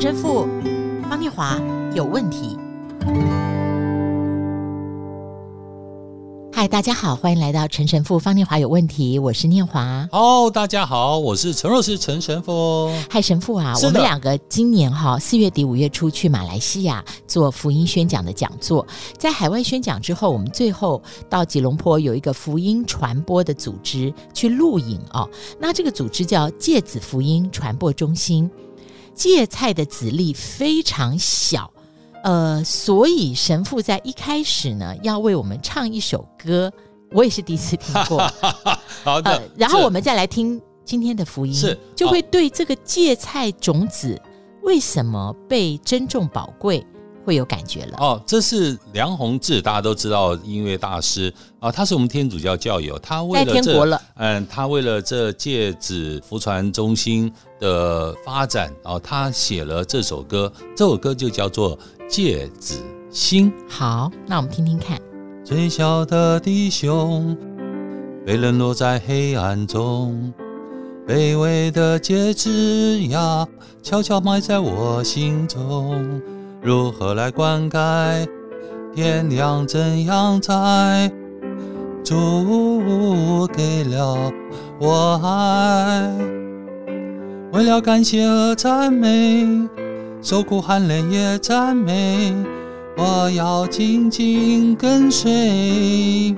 陈神父方念华有问题。嗨，大家好，欢迎来到陈神父方念华有问题，我是念华。哦，大家好，我是陈若是陈神父。嗨，神父啊，我们两个今年哈四月底五月初去马来西亚做福音宣讲的讲座，在海外宣讲之后，我们最后到吉隆坡有一个福音传播的组织去录影哦。那这个组织叫芥子福音传播中心，芥菜的籽粒非常小。呃，所以神父在一开始呢，要为我们唱一首歌，我也是第一次听过。好的、呃，然后我们再来听今天的福音，是就会对这个芥菜种子为什么被珍重宝贵会有感觉了。哦，这是梁弘志，大家都知道音乐大师啊、哦，他是我们天主教教友，他为了这嗯，他为了这戒指福传中心的发展啊、哦，他写了这首歌，这首歌就叫做。戒指心，好，那我们听听看。最小的弟兄被冷落在黑暗中，卑微的戒指呀，悄悄埋在我心中。如何来灌溉？天亮怎样栽？主给了我爱，为了感谢和赞美。受苦含泪也赞美，我要紧紧跟随。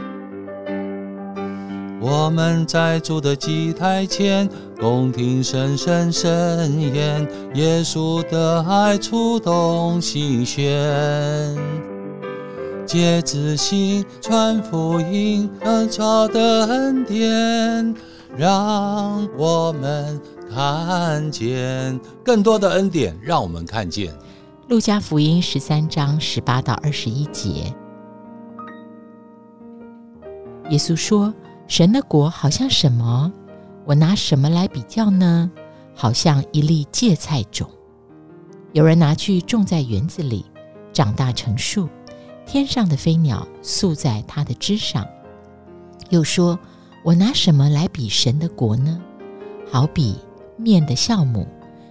我们在。主的祭台前，共听声声圣言，耶稣的爱触动心弦。芥子心传福音，恩召的恩典，让我们。看见更多的恩典，让我们看见。路加福音十三章十八到二十一节，耶稣说：“神的国好像什么？我拿什么来比较呢？好像一粒芥菜种，有人拿去种在园子里，长大成树，天上的飞鸟宿在它的枝上。又说：我拿什么来比神的国呢？好比……”面的酵母，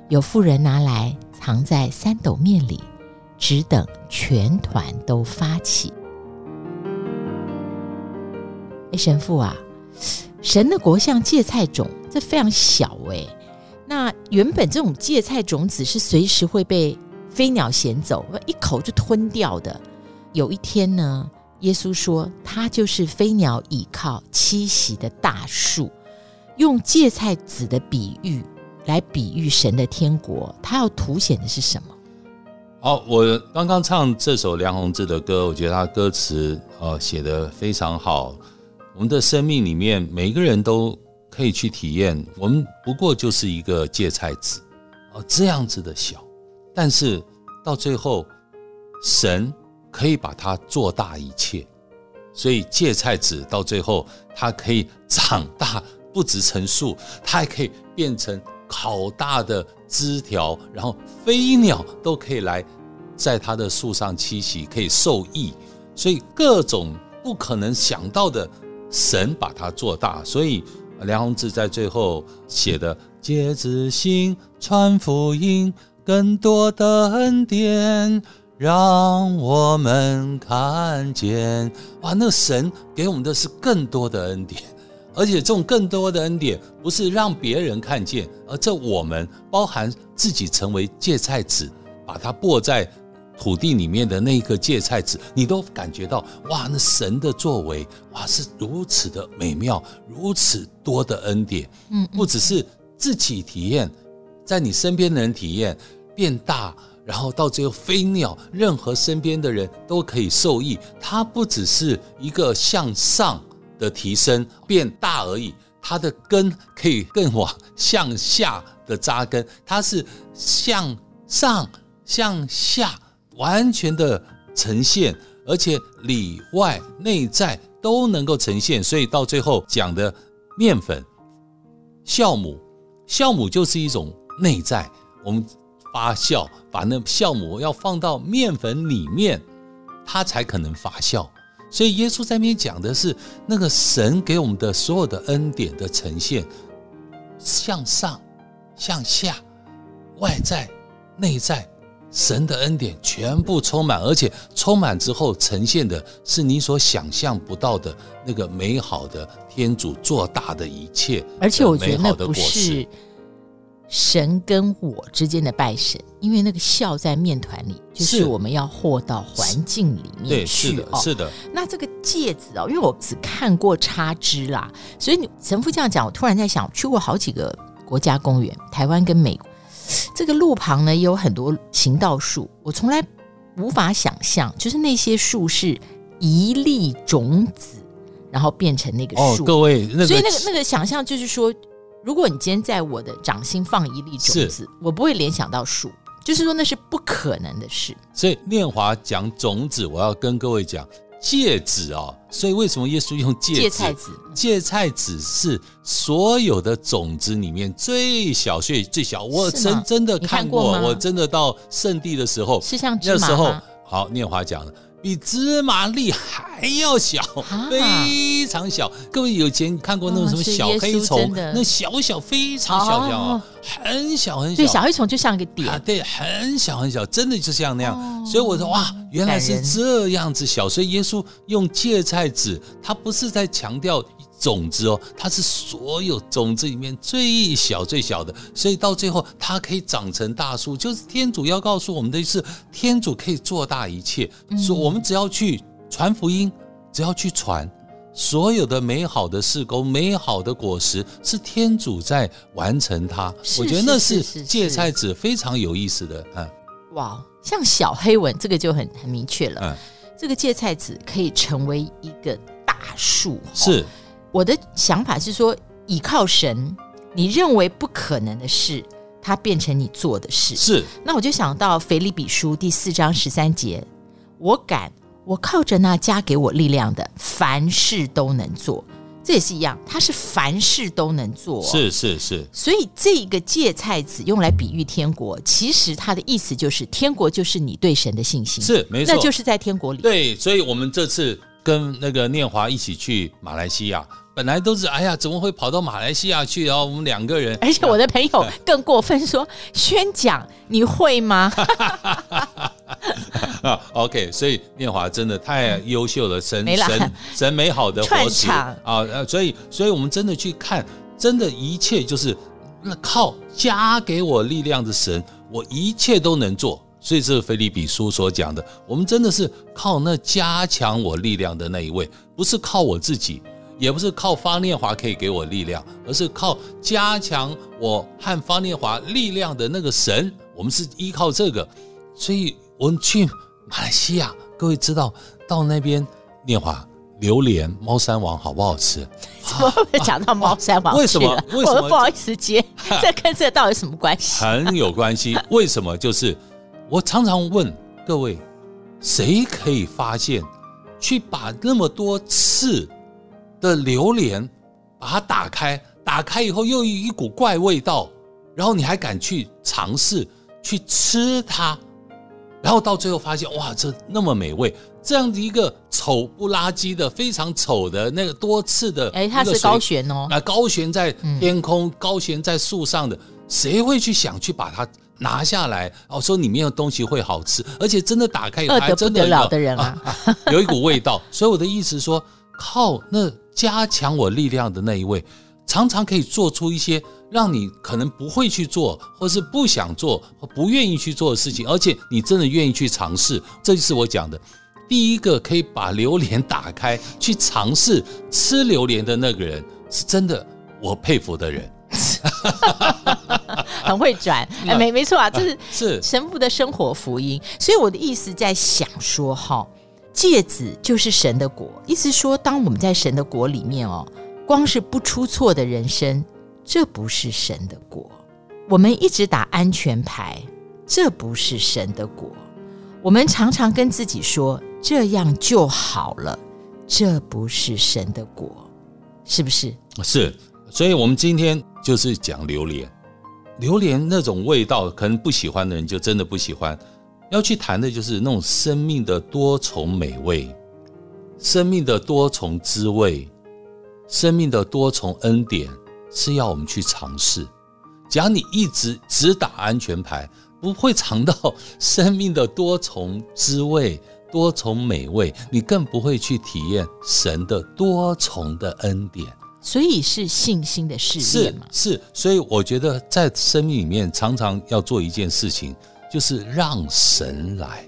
有妇人拿来藏在三斗面里，只等全团都发起。哎，神父啊，神的国像芥菜种，这非常小哎。那原本这种芥菜种子是随时会被飞鸟衔走，一口就吞掉的。有一天呢，耶稣说，他就是飞鸟倚靠栖息的大树，用芥菜籽的比喻。来比喻神的天国，他要凸显的是什么？好，我刚刚唱这首梁弘志的歌，我觉得他歌词呃写得非常好。我们的生命里面，每个人都可以去体验，我们不过就是一个芥菜籽，哦，这样子的小，但是到最后，神可以把它做大一切，所以芥菜籽到最后，它可以长大，不止成树，它还可以变成。好大的枝条，然后飞鸟都可以来在它的树上栖息，可以受益。所以各种不可能想到的，神把它做大。所以梁鸿志在最后写的“芥子心传福音，更多的恩典让我们看见”。哇，那神给我们的是更多的恩典。而且这种更多的恩典，不是让别人看见，而这我们包含自己成为芥菜籽，把它播在土地里面的那一颗芥菜籽，你都感觉到哇，那神的作为哇是如此的美妙，如此多的恩典。嗯，不只是自己体验，在你身边的人体验变大，然后到最后飞鸟，任何身边的人都可以受益。它不只是一个向上。的提升变大而已，它的根可以更往向下的扎根，它是向上向下完全的呈现，而且里外内在都能够呈现。所以到最后讲的面粉、酵母，酵母就是一种内在，我们发酵，把那酵母要放到面粉里面，它才可能发酵。所以耶稣在那边讲的是那个神给我们的所有的恩典的呈现，向上、向下、外在、内在。神的恩典全部充满，而且充满之后呈现的是你所想象不到的那个美好的天主做大的一切。而且我觉得那不是神跟我之间的拜神，因为那个笑在面团里，就是我们要和到环境里面去。是的，是的。那这个戒指哦，因为我只看过插枝啦，所以你神父这样讲，我突然在想，去过好几个国家公园，台湾跟美国。这个路旁呢，也有很多行道树，我从来无法想象，就是那些树是一粒种子，然后变成那个树。哦，各位，那个、所以那个那个想象就是说，如果你今天在我的掌心放一粒种子，我不会联想到树，就是说那是不可能的事。所以念华讲种子，我要跟各位讲。芥子哦，所以为什么耶稣用芥子？芥菜籽，芥菜籽是所有的种子里面最小，最最小。我真真的看过，看过我真的到圣地的时候？那时候，好，念华讲的。比芝麻粒还要小，非常小。各位有以前看过那种什么小黑虫？那小小非常小小，很小很小。对，小黑虫就像一个点。对，很小很小，真的就像那样。所以我说哇，原来是这样子小。所以耶稣用芥菜籽，他不是在强调。种子哦，它是所有种子里面最小最小的，所以到最后它可以长成大树。就是天主要告诉我们的是，天主可以做大一切，说我们只要去传福音，只要去传，所有的美好的事工、美好的果实，是天主在完成它。我觉得那是芥菜籽非常有意思的。嗯，哇，像小黑文这个就很很明确了。嗯，这个芥菜籽可以成为一个大树，是。我的想法是说，倚靠神，你认为不可能的事，它变成你做的事。是。那我就想到腓立比书第四章十三节，我敢，我靠着那加给我力量的，凡事都能做。这也是一样，它是凡事都能做。是是是。所以这个芥菜籽用来比喻天国，其实它的意思就是，天国就是你对神的信心。是，没错。那就是在天国里。对，所以我们这次。跟那个念华一起去马来西亚，本来都是哎呀，怎么会跑到马来西亚去？然后我们两个人，而且我的朋友更过分说，说宣讲你会吗？OK，所以念华真的太优秀了，神神神美好的活石啊！所以所以我们真的去看，真的一切就是那靠加给我力量的神，我一切都能做。所以这是腓立比书所讲的，我们真的是靠那加强我力量的那一位，不是靠我自己，也不是靠方念华可以给我力量，而是靠加强我和方念华力量的那个神。我们是依靠这个，所以我们去马来西亚，各位知道到那边念华榴莲猫山王好不好吃？怎么会讲到猫山王？为什么？为什么？我不好意思接，这跟这到底什么关系？很有关系。为什么？就是。我常常问各位，谁可以发现，去把那么多刺的榴莲，把它打开，打开以后又有一股怪味道，然后你还敢去尝试去吃它，然后到最后发现，哇，这那么美味，这样的一个丑不拉几的、非常丑的那个多刺的，哎，它是高悬哦，啊，高悬在天空，嗯、高悬在树上的，谁会去想去把它？拿下来哦，说里面的东西会好吃，而且真的打开以后还真的，不得了的人啊，啊，有一股味道。所以我的意思说，靠那加强我力量的那一位，常常可以做出一些让你可能不会去做，或是不想做、或不愿意去做的事情，而且你真的愿意去尝试。这就是我讲的，第一个可以把榴莲打开去尝试吃榴莲的那个人，是真的我佩服的人。很会转，哎，没没错啊，这是是神父的生活福音。所以我的意思在想说，哈，芥子就是神的国，意思说，当我们在神的国里面哦，光是不出错的人生，这不是神的国。我们一直打安全牌，这不是神的国。我们常常跟自己说这样就好了，这不是神的国，是不是？是。所以我们今天就是讲榴莲。榴莲那种味道，可能不喜欢的人就真的不喜欢。要去谈的就是那种生命的多重美味，生命的多重滋味，生命的多重恩典，是要我们去尝试。假如你一直只打安全牌，不会尝到生命的多重滋味、多重美味，你更不会去体验神的多重的恩典。所以是信心的试验嘛？是是，所以我觉得在生命里面常常要做一件事情，就是让神来。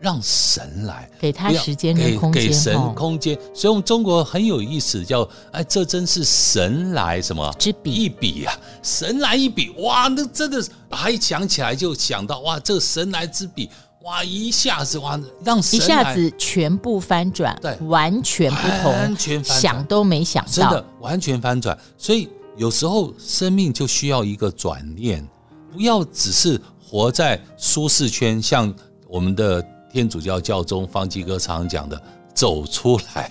让神来，给他时间跟空间，给神空间。所以，我们中国很有意思，叫哎，这真是神来什么之笔一笔啊！神来一笔，哇，那真的是，还想起来就想到哇，这神来之笔，哇，一下子哇，让神一下子全部翻转，对，完全不同，完全想都没想到，真的完全翻转。所以有时候生命就需要一个转念，不要只是活在舒适圈，像我们的。天主教教宗方济哥常讲的“走出来”，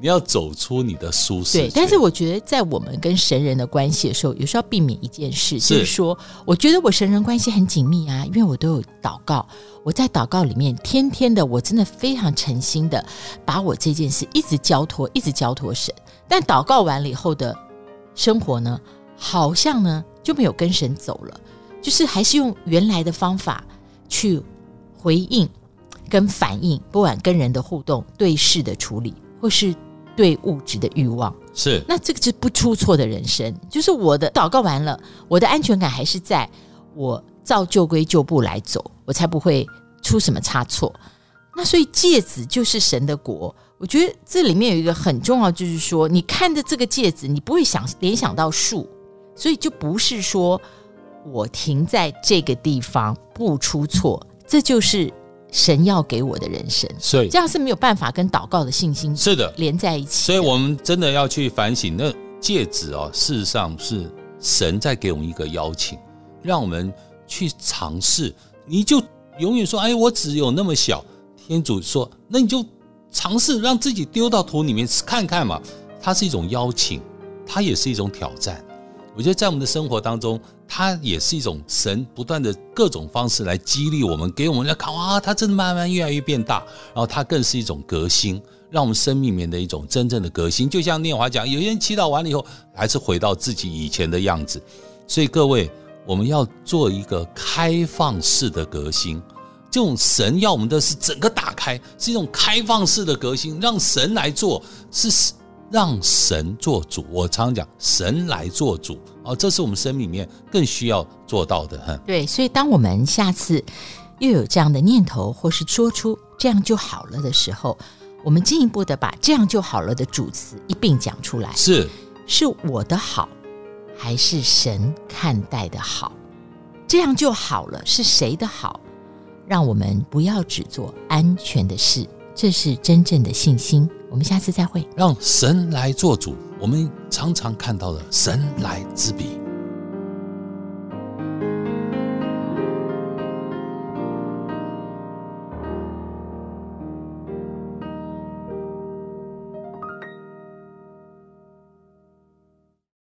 你要走出你的舒适。对，但是我觉得在我们跟神人的关系的时候，有时候要避免一件事，就是说，我觉得我神人关系很紧密啊，因为我都有祷告，我在祷告里面，天天的，我真的非常诚心的把我这件事一直交托，一直交托神。但祷告完了以后的生活呢，好像呢就没有跟神走了，就是还是用原来的方法去回应。跟反应，不管跟人的互动、对事的处理，或是对物质的欲望，是那这个是不出错的人生。就是我的祷告完了，我的安全感还是在我照旧规旧步来走，我才不会出什么差错。那所以戒指就是神的国，我觉得这里面有一个很重要，就是说你看着这个戒指，你不会想联想到树，所以就不是说我停在这个地方不出错，这就是。神要给我的人生，所以这样是没有办法跟祷告的信心是的连在一起。所以我们真的要去反省，那戒指哦，事实上是神在给我们一个邀请，让我们去尝试。你就永远说：“哎，我只有那么小。”天主说：“那你就尝试让自己丢到土里面看看嘛。”它是一种邀请，它也是一种挑战。我觉得在我们的生活当中，它也是一种神不断的各种方式来激励我们，给我们来看哇，它真的慢慢越来越变大，然后它更是一种革新，让我们生命里面的一种真正的革新。就像念华讲，有些人祈祷完了以后，还是回到自己以前的样子。所以各位，我们要做一个开放式的革新。这种神要我们的是整个打开，是一种开放式的革新，让神来做是。让神做主，我常常讲神来做主哦，这是我们生命里面更需要做到的哈。对，所以当我们下次又有这样的念头，或是说出这样就好了的时候，我们进一步的把这样就好了的主词一并讲出来。是，是我的好，还是神看待的好？这样就好了，是谁的好？让我们不要只做安全的事。这是真正的信心。我们下次再会。让神来做主，我们常常看到的神来之笔。